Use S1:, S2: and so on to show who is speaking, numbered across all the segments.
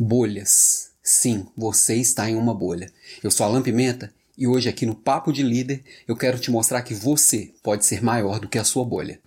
S1: Bolhas. Sim, você está em uma bolha. Eu sou Alan Pimenta e hoje aqui no Papo de Líder eu quero te mostrar que você pode ser maior do que a sua bolha.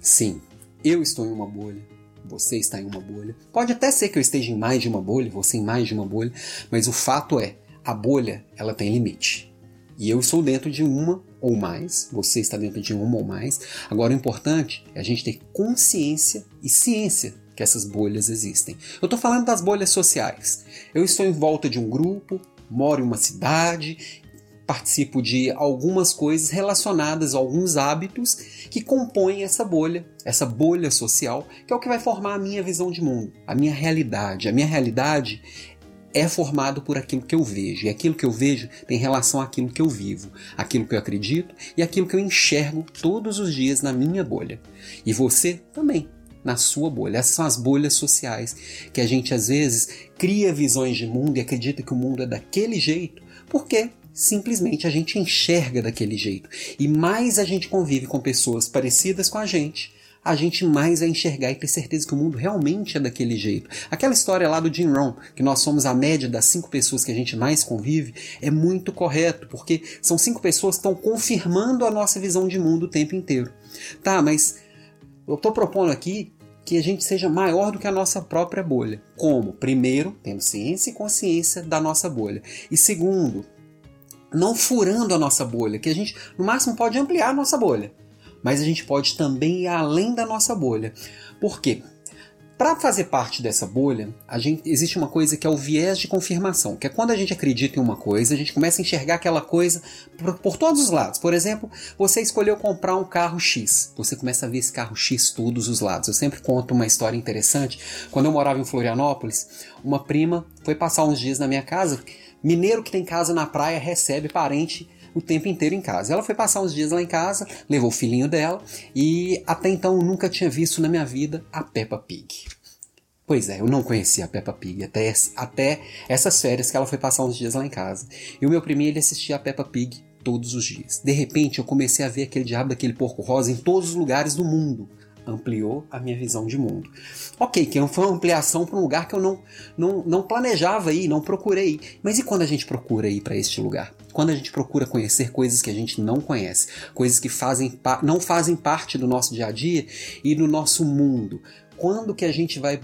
S1: Sim, eu estou em uma bolha. Você está em uma bolha. Pode até ser que eu esteja em mais de uma bolha, você em mais de uma bolha, mas o fato é, a bolha ela tem limite. E eu estou dentro de uma ou mais, você está dentro de uma ou mais. Agora, o importante é a gente ter consciência e ciência que essas bolhas existem. Eu estou falando das bolhas sociais. Eu estou em volta de um grupo, moro em uma cidade, participo de algumas coisas relacionadas a alguns hábitos que compõem essa bolha, essa bolha social, que é o que vai formar a minha visão de mundo, a minha realidade. A minha realidade é formado por aquilo que eu vejo. E aquilo que eu vejo tem relação àquilo que eu vivo, aquilo que eu acredito e aquilo que eu enxergo todos os dias na minha bolha. E você também, na sua bolha. Essas são as bolhas sociais que a gente às vezes cria visões de mundo e acredita que o mundo é daquele jeito, porque simplesmente a gente enxerga daquele jeito. E mais a gente convive com pessoas parecidas com a gente, a gente mais vai enxergar e ter certeza que o mundo realmente é daquele jeito. Aquela história lá do Jim Rohn, que nós somos a média das cinco pessoas que a gente mais convive, é muito correto, porque são cinco pessoas que estão confirmando a nossa visão de mundo o tempo inteiro. Tá, mas eu estou propondo aqui que a gente seja maior do que a nossa própria bolha. Como? Primeiro, tendo ciência e consciência da nossa bolha. E segundo, não furando a nossa bolha, que a gente no máximo pode ampliar a nossa bolha mas a gente pode também ir além da nossa bolha. Por quê? Para fazer parte dessa bolha, gente, existe uma coisa que é o viés de confirmação, que é quando a gente acredita em uma coisa, a gente começa a enxergar aquela coisa por, por, todos os lados. Por exemplo, você escolheu comprar um carro X, você começa a ver esse carro X todos os lados. Eu sempre conto uma história interessante. Quando eu morava em Florianópolis, uma prima foi passar uns dias na minha casa. Mineiro que tem casa na praia recebe parente o tempo inteiro em casa. Ela foi passar uns dias lá em casa, levou o filhinho dela e até então nunca tinha visto na minha vida a Peppa Pig. Pois é, eu não conhecia a Peppa Pig até, até essas férias que ela foi passar uns dias lá em casa. E o meu primeiro ele assistia a Peppa Pig todos os dias. De repente eu comecei a ver aquele diabo daquele porco rosa em todos os lugares do mundo ampliou a minha visão de mundo. Ok, que foi uma ampliação para um lugar que eu não, não, não planejava ir, não procurei. Mas e quando a gente procura ir para este lugar? Quando a gente procura conhecer coisas que a gente não conhece, coisas que fazem, não fazem parte do nosso dia a dia e do nosso mundo. Quando que a gente vai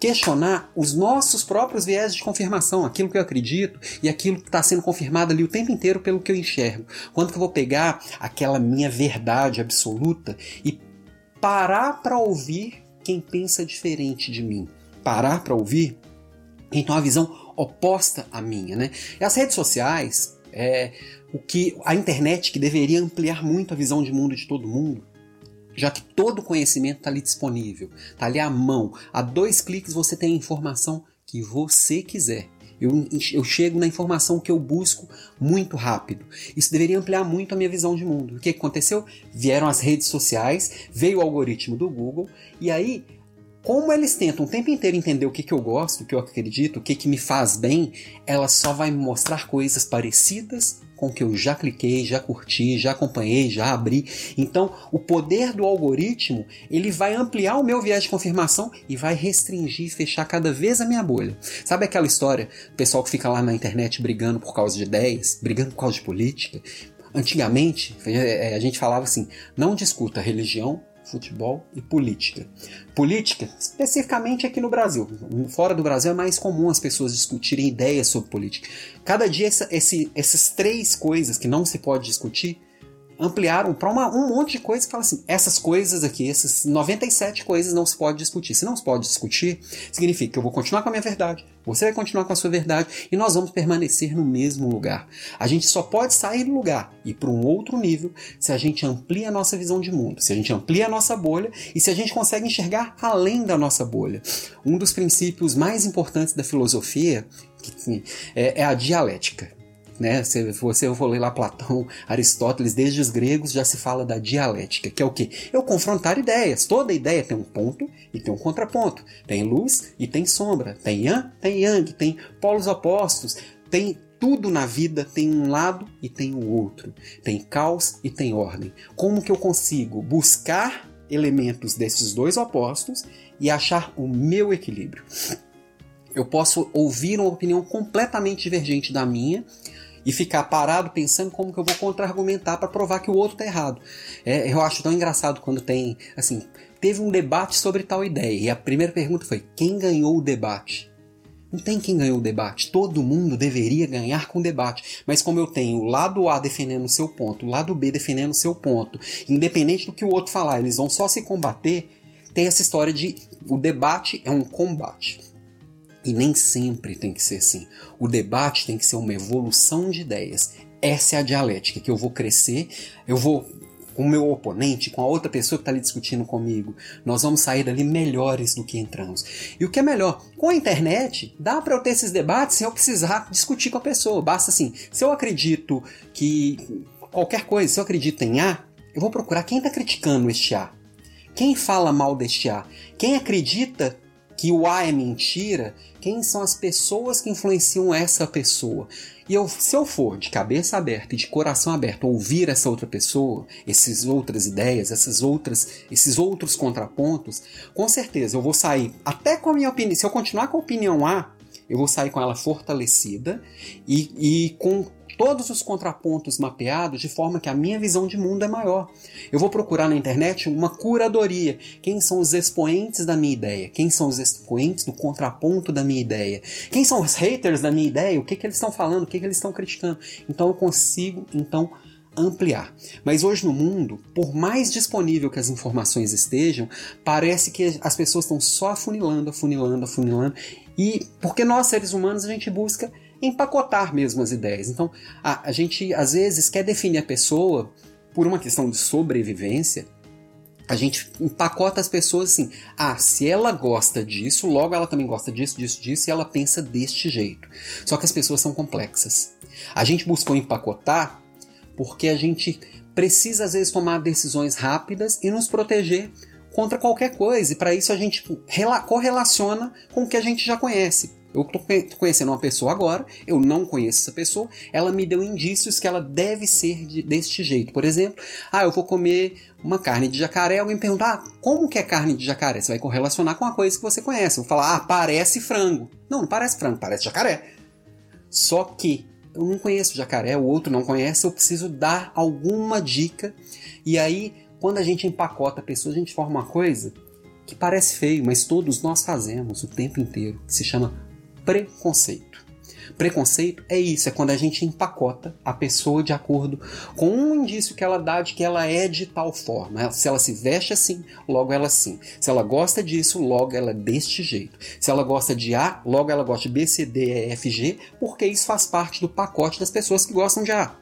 S1: questionar os nossos próprios viés de confirmação, aquilo que eu acredito e aquilo que está sendo confirmado ali o tempo inteiro pelo que eu enxergo. Quando que eu vou pegar aquela minha verdade absoluta e parar para ouvir quem pensa diferente de mim. Parar para ouvir tem uma visão oposta à minha, né? E as redes sociais, é, o que a internet que deveria ampliar muito a visão de mundo de todo mundo, já que todo conhecimento está ali disponível, está ali à mão. A dois cliques você tem a informação que você quiser. Eu, eu chego na informação que eu busco muito rápido. Isso deveria ampliar muito a minha visão de mundo. O que aconteceu? Vieram as redes sociais, veio o algoritmo do Google, e aí como eles tentam o tempo inteiro entender o que, que eu gosto, o que eu acredito, o que, que me faz bem, ela só vai me mostrar coisas parecidas com o que eu já cliquei, já curti, já acompanhei, já abri. Então, o poder do algoritmo, ele vai ampliar o meu viés de confirmação e vai restringir e fechar cada vez a minha bolha. Sabe aquela história, o pessoal que fica lá na internet brigando por causa de ideias, brigando por causa de política? Antigamente, a gente falava assim: não discuta religião, futebol e política. Política, especificamente aqui no Brasil. Fora do Brasil é mais comum as pessoas discutirem ideias sobre política. Cada dia essa, esse, essas três coisas que não se pode discutir ampliaram para um monte de coisa que fala assim: essas coisas aqui, essas 97 coisas não se pode discutir. Se não se pode discutir, significa que eu vou continuar com a minha verdade, você vai continuar com a sua verdade e nós vamos permanecer no mesmo lugar. A gente só pode sair do lugar e para um outro nível se a gente amplia a nossa visão de mundo, se a gente amplia a nossa bolha e se a gente consegue enxergar além da nossa bolha. Um dos princípios mais importantes da filosofia é, é a dialética. Né? Se você for ler lá Platão, Aristóteles, desde os gregos já se fala da dialética, que é o que? É o confrontar ideias. Toda ideia tem um ponto e tem um contraponto. Tem luz e tem sombra. Tem yang, tem yang, tem polos opostos. Tem tudo na vida tem um lado e tem o outro, tem caos e tem ordem. Como que eu consigo buscar elementos desses dois opostos e achar o meu equilíbrio? Eu posso ouvir uma opinião completamente divergente da minha e ficar parado pensando como que eu vou contra-argumentar para provar que o outro está errado. É, eu acho tão engraçado quando tem, assim, teve um debate sobre tal ideia e a primeira pergunta foi: quem ganhou o debate? Não tem quem ganhou o debate. Todo mundo deveria ganhar com o debate. Mas como eu tenho o lado A defendendo o seu ponto, o lado B defendendo o seu ponto, independente do que o outro falar, eles vão só se combater, tem essa história de o debate é um combate. E nem sempre tem que ser assim. O debate tem que ser uma evolução de ideias. Essa é a dialética, que eu vou crescer, eu vou com o meu oponente, com a outra pessoa que está ali discutindo comigo, nós vamos sair dali melhores do que entramos. E o que é melhor, com a internet, dá para eu ter esses debates sem eu precisar discutir com a pessoa. Basta assim, se eu acredito que qualquer coisa, se eu acredito em A, eu vou procurar quem está criticando este A. Quem fala mal deste A? Quem acredita que o A é mentira, quem são as pessoas que influenciam essa pessoa. E eu, se eu for de cabeça aberta e de coração aberto ouvir essa outra pessoa, essas outras ideias, essas outras, esses outros contrapontos, com certeza eu vou sair até com a minha opinião. Se eu continuar com a opinião A, eu vou sair com ela fortalecida e, e com todos os contrapontos mapeados de forma que a minha visão de mundo é maior. Eu vou procurar na internet uma curadoria. Quem são os expoentes da minha ideia? Quem são os expoentes do contraponto da minha ideia? Quem são os haters da minha ideia? O que, que eles estão falando? O que, que eles estão criticando? Então eu consigo, então, ampliar. Mas hoje no mundo, por mais disponível que as informações estejam, parece que as pessoas estão só afunilando, afunilando, afunilando. E porque nós, seres humanos, a gente busca empacotar mesmo as ideias. Então, a, a gente às vezes quer definir a pessoa por uma questão de sobrevivência. A gente empacota as pessoas assim: ah, se ela gosta disso, logo ela também gosta disso, disso, disso, e ela pensa deste jeito. Só que as pessoas são complexas. A gente buscou empacotar porque a gente precisa às vezes tomar decisões rápidas e nos proteger contra qualquer coisa. E para isso a gente correlaciona com o que a gente já conhece. Eu estou conhecendo uma pessoa agora, eu não conheço essa pessoa, ela me deu indícios que ela deve ser de, deste jeito. Por exemplo, ah, eu vou comer uma carne de jacaré, alguém pergunta, ah, como que é carne de jacaré? Você vai correlacionar com uma coisa que você conhece. Eu vou falar, ah, parece frango. Não, não parece frango, parece jacaré. Só que eu não conheço jacaré, o outro não conhece, eu preciso dar alguma dica. E aí, quando a gente empacota a pessoa, a gente forma uma coisa que parece feio, mas todos nós fazemos o tempo inteiro, que se chama preconceito. Preconceito é isso, é quando a gente empacota a pessoa de acordo com um indício que ela dá de que ela é de tal forma. Se ela se veste assim, logo ela sim. Se ela gosta disso, logo ela é deste jeito. Se ela gosta de A, logo ela gosta de B, C, D, E, F, G, porque isso faz parte do pacote das pessoas que gostam de A.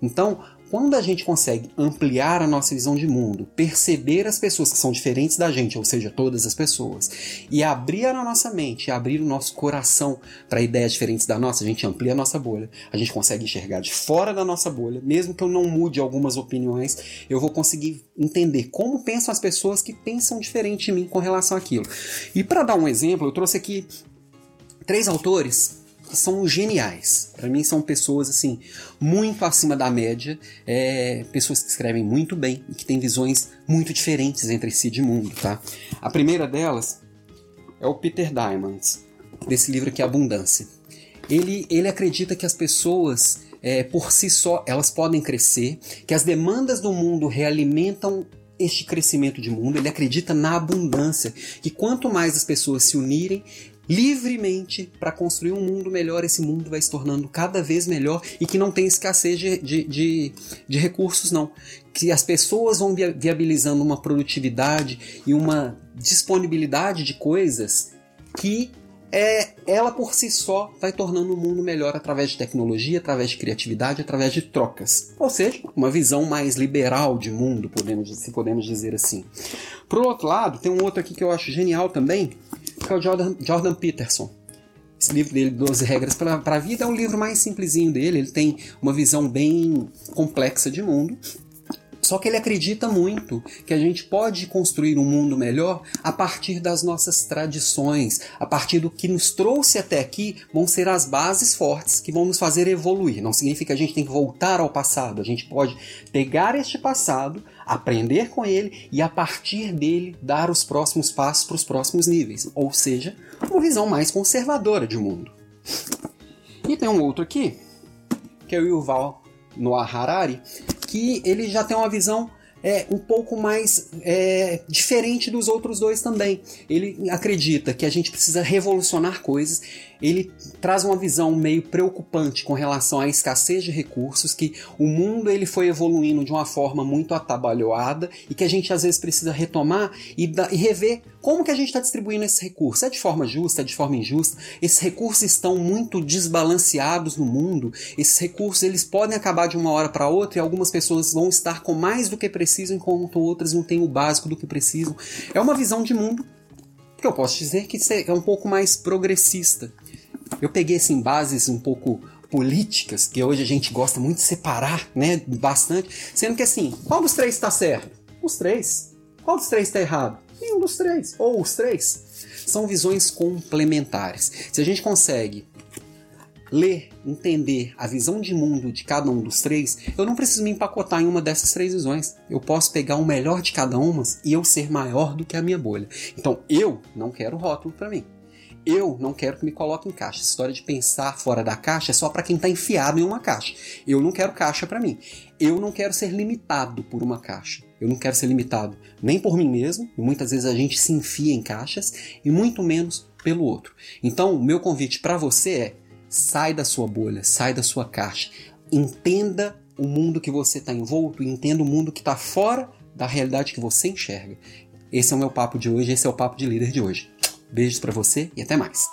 S1: Então, quando a gente consegue ampliar a nossa visão de mundo, perceber as pessoas que são diferentes da gente, ou seja, todas as pessoas, e abrir a nossa mente, abrir o nosso coração para ideias diferentes da nossa, a gente amplia a nossa bolha, a gente consegue enxergar de fora da nossa bolha, mesmo que eu não mude algumas opiniões, eu vou conseguir entender como pensam as pessoas que pensam diferente de mim com relação àquilo. E para dar um exemplo, eu trouxe aqui três autores são geniais. Para mim são pessoas assim muito acima da média, é, pessoas que escrevem muito bem e que têm visões muito diferentes entre si de mundo, tá? A primeira delas é o Peter Diamond, desse livro aqui Abundância. Ele, ele acredita que as pessoas é, por si só elas podem crescer, que as demandas do mundo realimentam este crescimento de mundo, ele acredita na abundância, que quanto mais as pessoas se unirem, livremente para construir um mundo melhor. Esse mundo vai se tornando cada vez melhor e que não tem escassez de, de, de, de recursos, não. Que as pessoas vão viabilizando uma produtividade e uma disponibilidade de coisas que é, ela por si só vai tornando o mundo melhor através de tecnologia, através de criatividade, através de trocas. Ou seja, uma visão mais liberal de mundo, podemos, se podemos dizer assim. Por outro lado, tem um outro aqui que eu acho genial também, que é o Jordan, Jordan Peterson. Esse livro dele, 12 Regras para a Vida, é um livro mais simplesinho dele. Ele tem uma visão bem complexa de mundo. Só que ele acredita muito que a gente pode construir um mundo melhor a partir das nossas tradições, a partir do que nos trouxe até aqui, vão ser as bases fortes que vão nos fazer evoluir. Não significa que a gente tem que voltar ao passado, a gente pode pegar este passado, aprender com ele e a partir dele dar os próximos passos para os próximos níveis, ou seja, uma visão mais conservadora de mundo. E tem um outro aqui, que é o Yuval Noah Harari, que ele já tem uma visão é um pouco mais é, diferente dos outros dois também. Ele acredita que a gente precisa revolucionar coisas ele traz uma visão meio preocupante com relação à escassez de recursos, que o mundo ele foi evoluindo de uma forma muito atabalhoada e que a gente às vezes precisa retomar e, da, e rever como que a gente está distribuindo esses recursos. É de forma justa, é de forma injusta? Esses recursos estão muito desbalanceados no mundo. Esses recursos eles podem acabar de uma hora para outra e algumas pessoas vão estar com mais do que precisam, enquanto outras não têm o básico do que precisam. É uma visão de mundo que eu posso dizer que é um pouco mais progressista. Eu peguei assim bases um pouco políticas, que hoje a gente gosta muito de separar, né, bastante, sendo que assim, qual dos três está certo? Os três. Qual dos três está errado? Nenhum dos três, ou os três. São visões complementares. Se a gente consegue ler, entender a visão de mundo de cada um dos três, eu não preciso me empacotar em uma dessas três visões. Eu posso pegar o melhor de cada uma e eu ser maior do que a minha bolha. Então eu não quero rótulo para mim. Eu não quero que me coloque em caixa. Essa história de pensar fora da caixa é só para quem está enfiado em uma caixa. Eu não quero caixa para mim. Eu não quero ser limitado por uma caixa. Eu não quero ser limitado nem por mim mesmo, e muitas vezes a gente se enfia em caixas, e muito menos pelo outro. Então, o meu convite para você é: sai da sua bolha, sai da sua caixa, entenda o mundo que você está envolto entenda o mundo que está fora da realidade que você enxerga. Esse é o meu papo de hoje, esse é o papo de líder de hoje. Beijos para você e até mais.